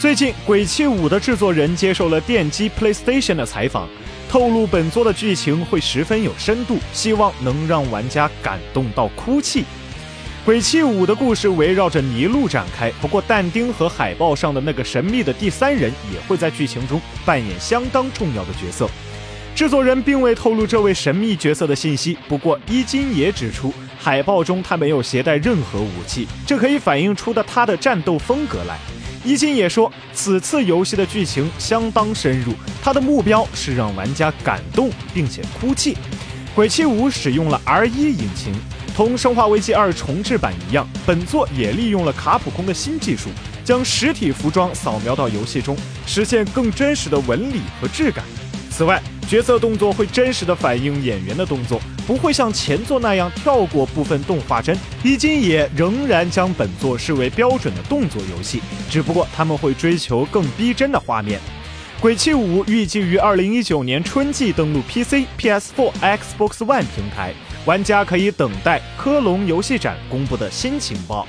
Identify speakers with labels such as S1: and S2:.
S1: 最近，《鬼泣五》的制作人接受了电击 PlayStation 的采访，透露本作的剧情会十分有深度，希望能让玩家感动到哭泣。《鬼泣五》的故事围绕着尼禄展开，不过但丁和海报上的那个神秘的第三人也会在剧情中扮演相当重要的角色。制作人并未透露这位神秘角色的信息，不过伊金也指出，海报中他没有携带任何武器，这可以反映出的他的战斗风格来。伊金也说，此次游戏的剧情相当深入，他的目标是让玩家感动并且哭泣。鬼泣五使用了 R1 引擎，同生化危机2重置版一样，本作也利用了卡普空的新技术，将实体服装扫描到游戏中，实现更真实的纹理和质感。此外，角色动作会真实的反映演员的动作，不会像前作那样跳过部分动画帧。伊金也仍然将本作视为标准的动作游戏，只不过他们会追求更逼真的画面。《鬼泣五》预计于二零一九年春季登陆 PC、PS4、Xbox One 平台，玩家可以等待科隆游戏展公布的新情报。